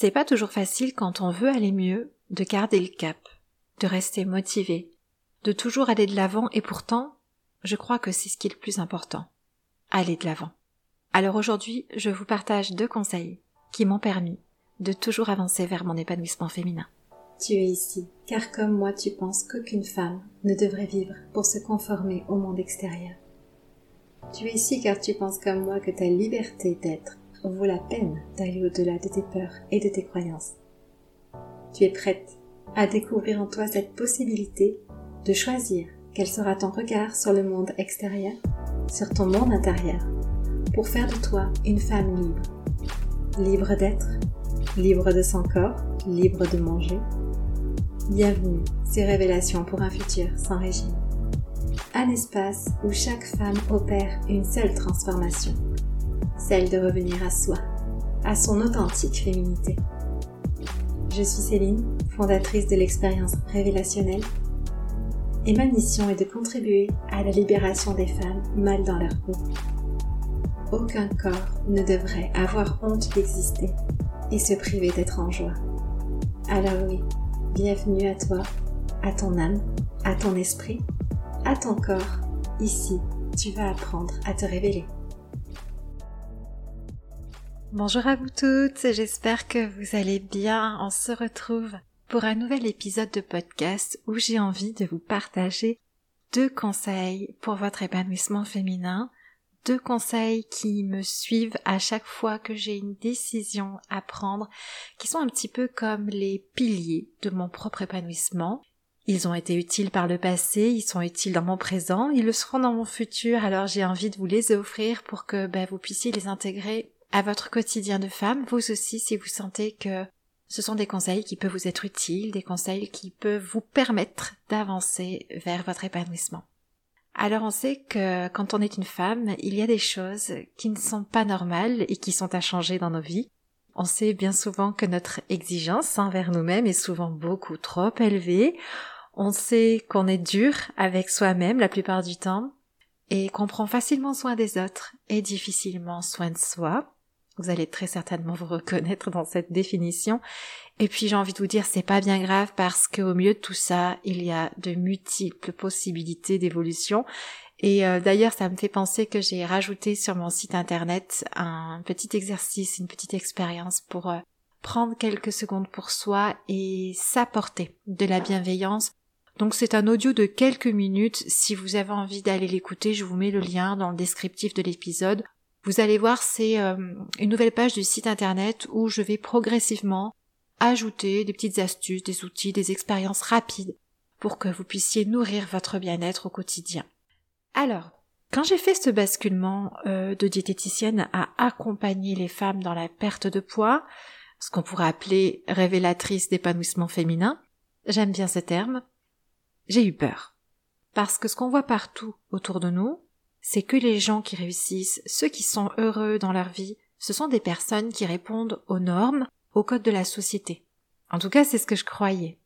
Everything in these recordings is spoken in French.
C'est pas toujours facile quand on veut aller mieux de garder le cap, de rester motivé, de toujours aller de l'avant et pourtant, je crois que c'est ce qui est le plus important. Aller de l'avant. Alors aujourd'hui, je vous partage deux conseils qui m'ont permis de toujours avancer vers mon épanouissement féminin. Tu es ici, car comme moi tu penses qu'aucune femme ne devrait vivre pour se conformer au monde extérieur. Tu es ici car tu penses comme moi que ta liberté d'être vaut la peine d'aller au-delà de tes peurs et de tes croyances. Tu es prête à découvrir en toi cette possibilité de choisir quel sera ton regard sur le monde extérieur, sur ton monde intérieur, pour faire de toi une femme libre. Libre d'être, libre de son corps, libre de manger. Bienvenue, ces révélations pour un futur sans régime. Un espace où chaque femme opère une seule transformation, celle de revenir à soi, à son authentique féminité. Je suis Céline, fondatrice de l'expérience révélationnelle, et ma mission est de contribuer à la libération des femmes mal dans leur peau. Aucun corps ne devrait avoir honte d'exister et se priver d'être en joie. Alors oui, bienvenue à toi, à ton âme, à ton esprit, à ton corps. Ici, tu vas apprendre à te révéler. Bonjour à vous toutes, j'espère que vous allez bien. On se retrouve pour un nouvel épisode de podcast où j'ai envie de vous partager deux conseils pour votre épanouissement féminin, deux conseils qui me suivent à chaque fois que j'ai une décision à prendre, qui sont un petit peu comme les piliers de mon propre épanouissement. Ils ont été utiles par le passé, ils sont utiles dans mon présent, ils le seront dans mon futur, alors j'ai envie de vous les offrir pour que ben, vous puissiez les intégrer à votre quotidien de femme, vous aussi si vous sentez que ce sont des conseils qui peuvent vous être utiles, des conseils qui peuvent vous permettre d'avancer vers votre épanouissement. Alors on sait que quand on est une femme, il y a des choses qui ne sont pas normales et qui sont à changer dans nos vies. On sait bien souvent que notre exigence envers nous-mêmes est souvent beaucoup trop élevée. On sait qu'on est dur avec soi-même la plupart du temps et qu'on prend facilement soin des autres et difficilement soin de soi. Vous allez très certainement vous reconnaître dans cette définition. Et puis j'ai envie de vous dire, c'est pas bien grave parce qu'au milieu de tout ça, il y a de multiples possibilités d'évolution. Et euh, d'ailleurs, ça me fait penser que j'ai rajouté sur mon site internet un petit exercice, une petite expérience pour euh, prendre quelques secondes pour soi et s'apporter de la bienveillance. Donc c'est un audio de quelques minutes. Si vous avez envie d'aller l'écouter, je vous mets le lien dans le descriptif de l'épisode. Vous allez voir, c'est euh, une nouvelle page du site internet où je vais progressivement ajouter des petites astuces, des outils, des expériences rapides pour que vous puissiez nourrir votre bien-être au quotidien. Alors, quand j'ai fait ce basculement euh, de diététicienne à accompagner les femmes dans la perte de poids, ce qu'on pourrait appeler révélatrice d'épanouissement féminin, j'aime bien ce terme, j'ai eu peur. Parce que ce qu'on voit partout autour de nous, c'est que les gens qui réussissent, ceux qui sont heureux dans leur vie, ce sont des personnes qui répondent aux normes, aux codes de la société. En tout cas, c'est ce que je croyais.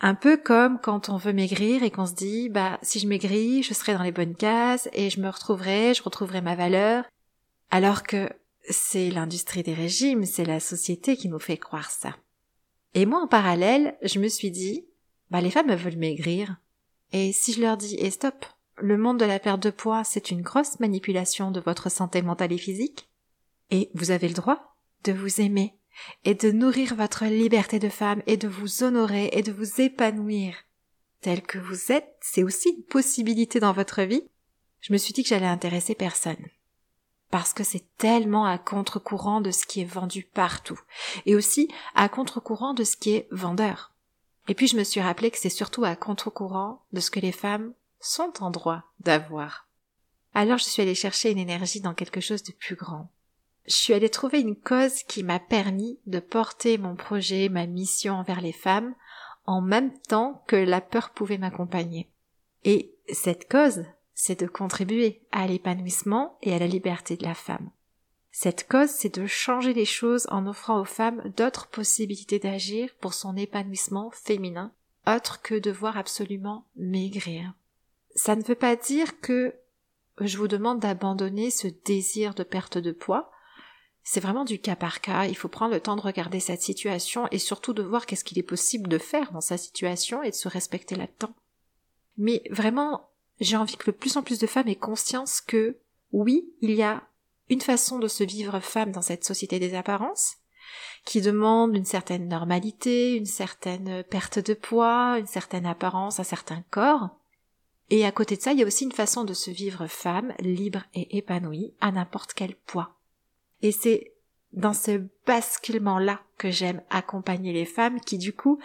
Un peu comme quand on veut maigrir et qu'on se dit, bah, si je maigris, je serai dans les bonnes cases et je me retrouverai, je retrouverai ma valeur. Alors que c'est l'industrie des régimes, c'est la société qui nous fait croire ça. Et moi, en parallèle, je me suis dit, bah, les femmes veulent maigrir. Et si je leur dis, et stop, le monde de la perte de poids, c'est une grosse manipulation de votre santé mentale et physique. Et vous avez le droit de vous aimer et de nourrir votre liberté de femme et de vous honorer et de vous épanouir tel que vous êtes. C'est aussi une possibilité dans votre vie. Je me suis dit que j'allais intéresser personne. Parce que c'est tellement à contre-courant de ce qui est vendu partout. Et aussi à contre-courant de ce qui est vendeur. Et puis je me suis rappelé que c'est surtout à contre-courant de ce que les femmes sont en droit d'avoir. Alors je suis allée chercher une énergie dans quelque chose de plus grand. Je suis allée trouver une cause qui m'a permis de porter mon projet, ma mission envers les femmes, en même temps que la peur pouvait m'accompagner. Et cette cause, c'est de contribuer à l'épanouissement et à la liberté de la femme. Cette cause, c'est de changer les choses en offrant aux femmes d'autres possibilités d'agir pour son épanouissement féminin, autre que de voir absolument maigrir. Ça ne veut pas dire que je vous demande d'abandonner ce désir de perte de poids, c'est vraiment du cas par cas, il faut prendre le temps de regarder cette situation et surtout de voir qu'est-ce qu'il est possible de faire dans sa situation et de se respecter là-dedans. Mais vraiment, j'ai envie que le plus en plus de femmes aient conscience que oui, il y a une façon de se vivre femme dans cette société des apparences, qui demande une certaine normalité, une certaine perte de poids, une certaine apparence à certains corps. Et à côté de ça, il y a aussi une façon de se vivre femme, libre et épanouie, à n'importe quel poids. Et c'est dans ce basculement-là que j'aime accompagner les femmes qui, du coup,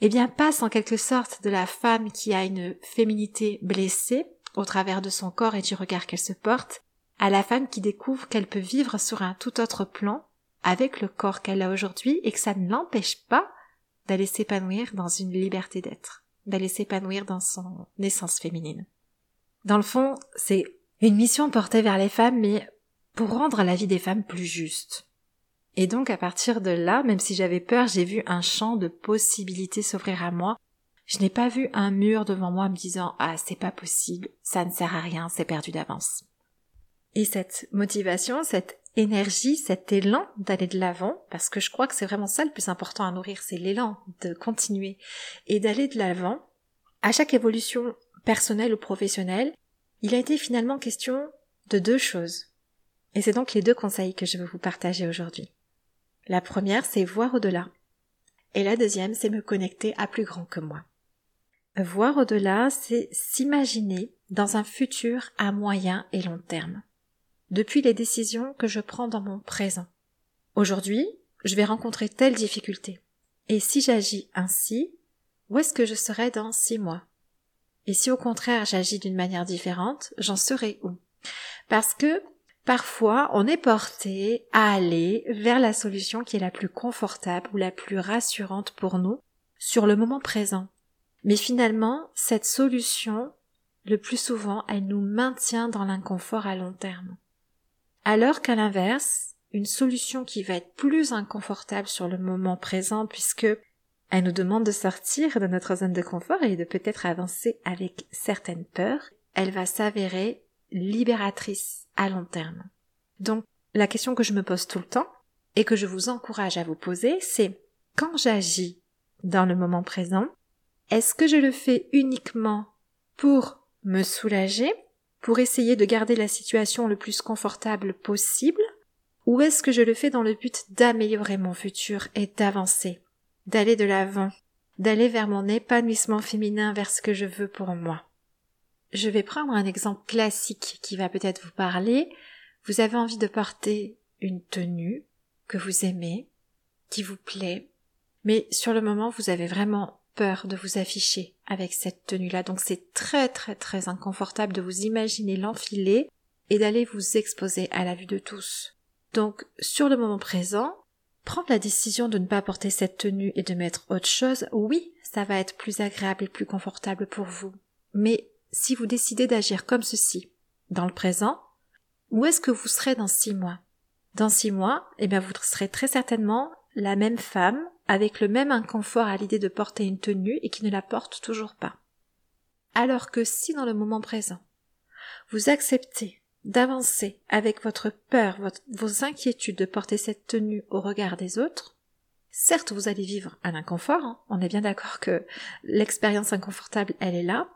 eh bien, passent en quelque sorte de la femme qui a une féminité blessée au travers de son corps et du regard qu'elle se porte, à la femme qui découvre qu'elle peut vivre sur un tout autre plan avec le corps qu'elle a aujourd'hui et que ça ne l'empêche pas d'aller s'épanouir dans une liberté d'être, d'aller s'épanouir dans son naissance féminine. Dans le fond, c'est une mission portée vers les femmes, mais pour rendre la vie des femmes plus juste. Et donc à partir de là, même si j'avais peur, j'ai vu un champ de possibilités s'offrir à moi. Je n'ai pas vu un mur devant moi me disant Ah, c'est pas possible, ça ne sert à rien, c'est perdu d'avance. Et cette motivation, cette énergie, cet élan d'aller de l'avant, parce que je crois que c'est vraiment ça le plus important à nourrir, c'est l'élan de continuer et d'aller de l'avant. À chaque évolution personnelle ou professionnelle, il a été finalement question de deux choses. Et c'est donc les deux conseils que je veux vous partager aujourd'hui. La première, c'est voir au-delà. Et la deuxième, c'est me connecter à plus grand que moi. Voir au-delà, c'est s'imaginer dans un futur à moyen et long terme depuis les décisions que je prends dans mon présent. Aujourd'hui, je vais rencontrer telle difficulté. Et si j'agis ainsi, où est-ce que je serai dans six mois? Et si au contraire j'agis d'une manière différente, j'en serai où? Parce que parfois on est porté à aller vers la solution qui est la plus confortable ou la plus rassurante pour nous sur le moment présent. Mais finalement, cette solution, le plus souvent, elle nous maintient dans l'inconfort à long terme. Alors qu'à l'inverse, une solution qui va être plus inconfortable sur le moment présent puisque elle nous demande de sortir de notre zone de confort et de peut-être avancer avec certaines peurs, elle va s'avérer libératrice à long terme. Donc, la question que je me pose tout le temps et que je vous encourage à vous poser, c'est quand j'agis dans le moment présent, est-ce que je le fais uniquement pour me soulager pour essayer de garder la situation le plus confortable possible ou est-ce que je le fais dans le but d'améliorer mon futur et d'avancer, d'aller de l'avant, d'aller vers mon épanouissement féminin, vers ce que je veux pour moi? Je vais prendre un exemple classique qui va peut-être vous parler. Vous avez envie de porter une tenue que vous aimez, qui vous plaît, mais sur le moment vous avez vraiment peur de vous afficher avec cette tenue-là. Donc c'est très très très inconfortable de vous imaginer l'enfiler et d'aller vous exposer à la vue de tous. Donc sur le moment présent, prendre la décision de ne pas porter cette tenue et de mettre autre chose, oui, ça va être plus agréable et plus confortable pour vous. Mais si vous décidez d'agir comme ceci, dans le présent, où est-ce que vous serez dans six mois? Dans six mois, eh bien vous serez très certainement la même femme avec le même inconfort à l'idée de porter une tenue et qui ne la porte toujours pas. Alors que si dans le moment présent, vous acceptez d'avancer avec votre peur, vos inquiétudes de porter cette tenue au regard des autres, certes vous allez vivre un inconfort, hein, on est bien d'accord que l'expérience inconfortable elle est là,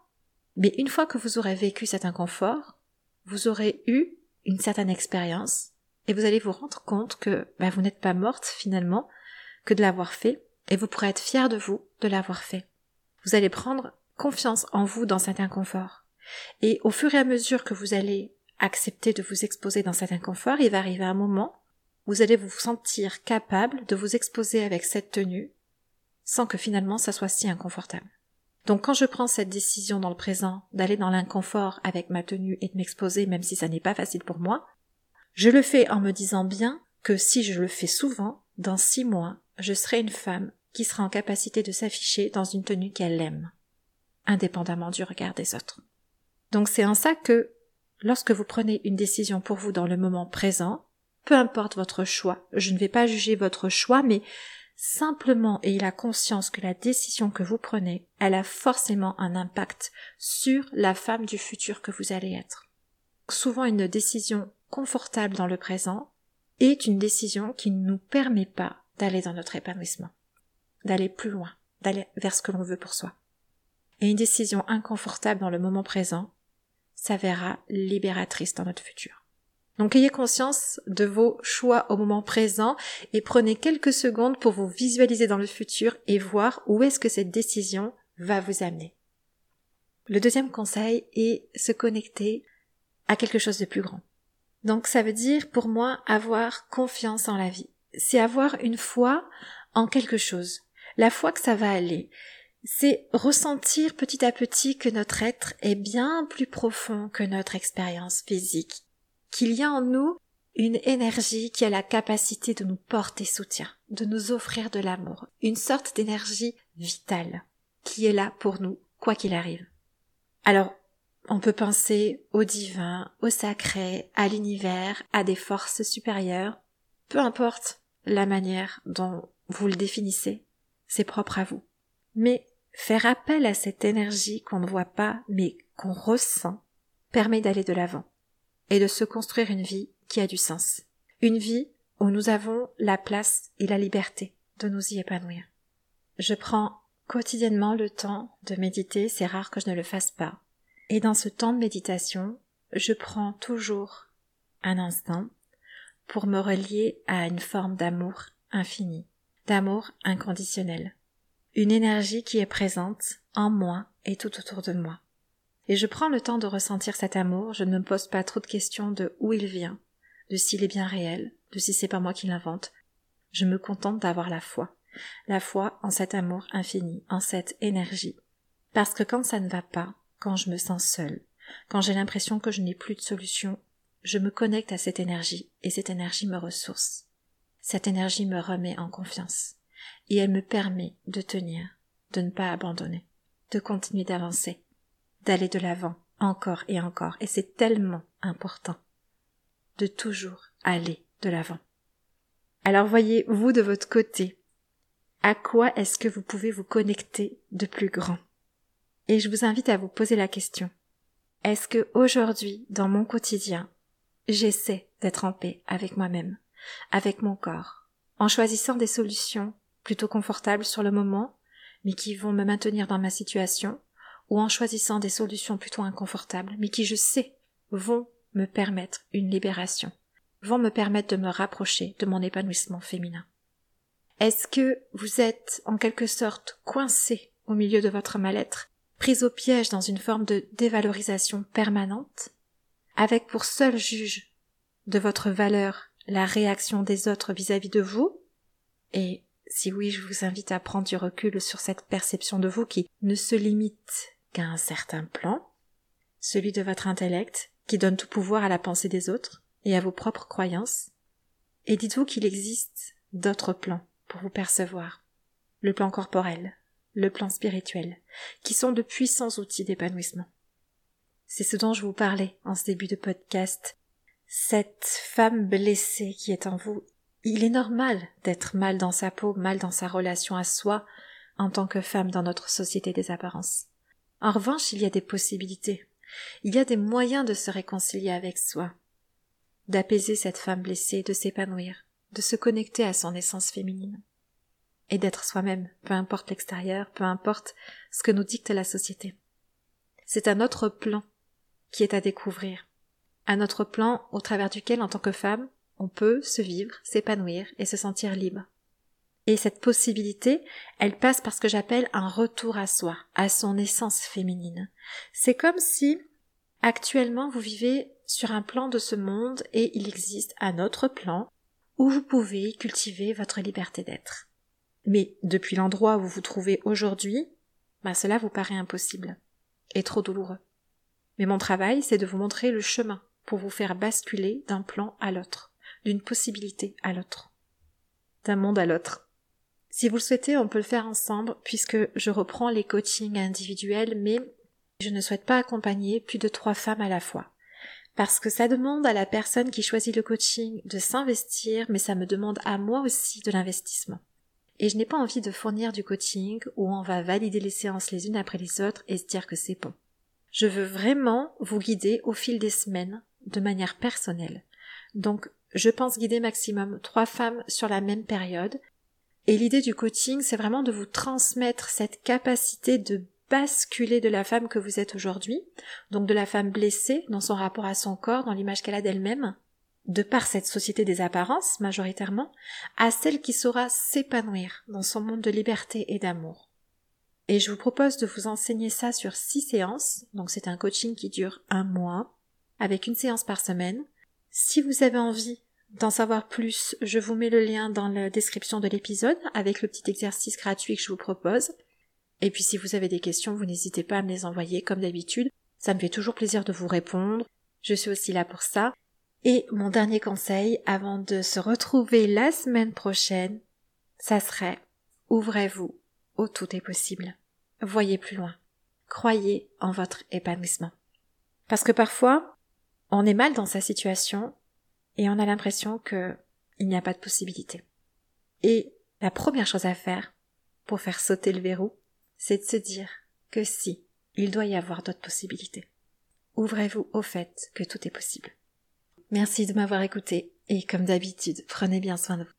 mais une fois que vous aurez vécu cet inconfort, vous aurez eu une certaine expérience et vous allez vous rendre compte que bah, vous n'êtes pas morte finalement, que de l'avoir fait, et vous pourrez être fier de vous de l'avoir fait. Vous allez prendre confiance en vous dans cet inconfort. Et au fur et à mesure que vous allez accepter de vous exposer dans cet inconfort, il va arriver un moment où vous allez vous sentir capable de vous exposer avec cette tenue sans que finalement ça soit si inconfortable. Donc quand je prends cette décision dans le présent d'aller dans l'inconfort avec ma tenue et de m'exposer même si ça n'est pas facile pour moi, je le fais en me disant bien que si je le fais souvent, dans six mois, je serai une femme qui sera en capacité de s'afficher dans une tenue qu'elle aime, indépendamment du regard des autres. Donc c'est en ça que, lorsque vous prenez une décision pour vous dans le moment présent, peu importe votre choix, je ne vais pas juger votre choix, mais simplement ayez la conscience que la décision que vous prenez, elle a forcément un impact sur la femme du futur que vous allez être. Souvent une décision confortable dans le présent est une décision qui ne nous permet pas d'aller dans notre épanouissement, d'aller plus loin, d'aller vers ce que l'on veut pour soi. Et une décision inconfortable dans le moment présent s'avérera libératrice dans notre futur. Donc ayez conscience de vos choix au moment présent et prenez quelques secondes pour vous visualiser dans le futur et voir où est-ce que cette décision va vous amener. Le deuxième conseil est se connecter à quelque chose de plus grand. Donc ça veut dire pour moi avoir confiance en la vie. C'est avoir une foi en quelque chose. La foi que ça va aller. C'est ressentir petit à petit que notre être est bien plus profond que notre expérience physique qu'il y a en nous une énergie qui a la capacité de nous porter soutien, de nous offrir de l'amour, une sorte d'énergie vitale qui est là pour nous, quoi qu'il arrive. Alors, on peut penser au divin, au sacré, à l'univers, à des forces supérieures, peu importe la manière dont vous le définissez, c'est propre à vous. Mais faire appel à cette énergie qu'on ne voit pas mais qu'on ressent permet d'aller de l'avant et de se construire une vie qui a du sens. Une vie où nous avons la place et la liberté de nous y épanouir. Je prends quotidiennement le temps de méditer, c'est rare que je ne le fasse pas. Et dans ce temps de méditation, je prends toujours un instant pour me relier à une forme d'amour infini, d'amour inconditionnel, une énergie qui est présente en moi et tout autour de moi. Et je prends le temps de ressentir cet amour, je ne me pose pas trop de questions de où il vient, de s'il est bien réel, de si c'est pas moi qui l'invente. Je me contente d'avoir la foi. La foi en cet amour infini, en cette énergie. Parce que quand ça ne va pas, quand je me sens seule, quand j'ai l'impression que je n'ai plus de solution, je me connecte à cette énergie et cette énergie me ressource. Cette énergie me remet en confiance et elle me permet de tenir, de ne pas abandonner, de continuer d'avancer d'aller de l'avant encore et encore, et c'est tellement important de toujours aller de l'avant. Alors voyez, vous de votre côté, à quoi est-ce que vous pouvez vous connecter de plus grand? Et je vous invite à vous poser la question. Est-ce que aujourd'hui, dans mon quotidien, j'essaie d'être en paix avec moi-même, avec mon corps, en choisissant des solutions plutôt confortables sur le moment, mais qui vont me maintenir dans ma situation, ou en choisissant des solutions plutôt inconfortables, mais qui je sais vont me permettre une libération, vont me permettre de me rapprocher de mon épanouissement féminin? Est-ce que vous êtes en quelque sorte coincé au milieu de votre mal-être, pris au piège dans une forme de dévalorisation permanente, avec pour seul juge de votre valeur la réaction des autres vis-à-vis -vis de vous, et si oui, je vous invite à prendre du recul sur cette perception de vous qui ne se limite qu'à un certain plan, celui de votre intellect, qui donne tout pouvoir à la pensée des autres et à vos propres croyances, et dites-vous qu'il existe d'autres plans pour vous percevoir, le plan corporel, le plan spirituel, qui sont de puissants outils d'épanouissement. C'est ce dont je vous parlais en ce début de podcast. Cette femme blessée qui est en vous, il est normal d'être mal dans sa peau, mal dans sa relation à soi, en tant que femme dans notre société des apparences. En revanche, il y a des possibilités. Il y a des moyens de se réconcilier avec soi, d'apaiser cette femme blessée, de s'épanouir, de se connecter à son essence féminine, et d'être soi-même, peu importe l'extérieur, peu importe ce que nous dicte la société. C'est un autre plan qui est à découvrir, un autre plan au travers duquel, en tant que femme, on peut se vivre, s'épanouir et se sentir libre. Et cette possibilité, elle passe par ce que j'appelle un retour à soi, à son essence féminine. C'est comme si actuellement vous vivez sur un plan de ce monde et il existe un autre plan où vous pouvez cultiver votre liberté d'être. Mais depuis l'endroit où vous vous trouvez aujourd'hui, ben cela vous paraît impossible et trop douloureux. Mais mon travail, c'est de vous montrer le chemin pour vous faire basculer d'un plan à l'autre, d'une possibilité à l'autre, d'un monde à l'autre. Si vous le souhaitez, on peut le faire ensemble puisque je reprends les coachings individuels, mais je ne souhaite pas accompagner plus de trois femmes à la fois. Parce que ça demande à la personne qui choisit le coaching de s'investir, mais ça me demande à moi aussi de l'investissement. Et je n'ai pas envie de fournir du coaching où on va valider les séances les unes après les autres et se dire que c'est bon. Je veux vraiment vous guider au fil des semaines de manière personnelle. Donc, je pense guider maximum trois femmes sur la même période. Et l'idée du coaching, c'est vraiment de vous transmettre cette capacité de basculer de la femme que vous êtes aujourd'hui, donc de la femme blessée dans son rapport à son corps, dans l'image qu'elle a d'elle-même, de par cette société des apparences majoritairement, à celle qui saura s'épanouir dans son monde de liberté et d'amour. Et je vous propose de vous enseigner ça sur six séances, donc c'est un coaching qui dure un mois, avec une séance par semaine. Si vous avez envie d'en savoir plus, je vous mets le lien dans la description de l'épisode avec le petit exercice gratuit que je vous propose. Et puis si vous avez des questions, vous n'hésitez pas à me les envoyer comme d'habitude. Ça me fait toujours plaisir de vous répondre. Je suis aussi là pour ça. Et mon dernier conseil avant de se retrouver la semaine prochaine, ça serait ouvrez-vous au tout est possible. Voyez plus loin. Croyez en votre épanouissement. Parce que parfois, on est mal dans sa situation et on a l'impression que il n'y a pas de possibilité. Et la première chose à faire pour faire sauter le verrou, c'est de se dire que si, il doit y avoir d'autres possibilités. Ouvrez-vous au fait que tout est possible. Merci de m'avoir écouté et comme d'habitude, prenez bien soin de vous.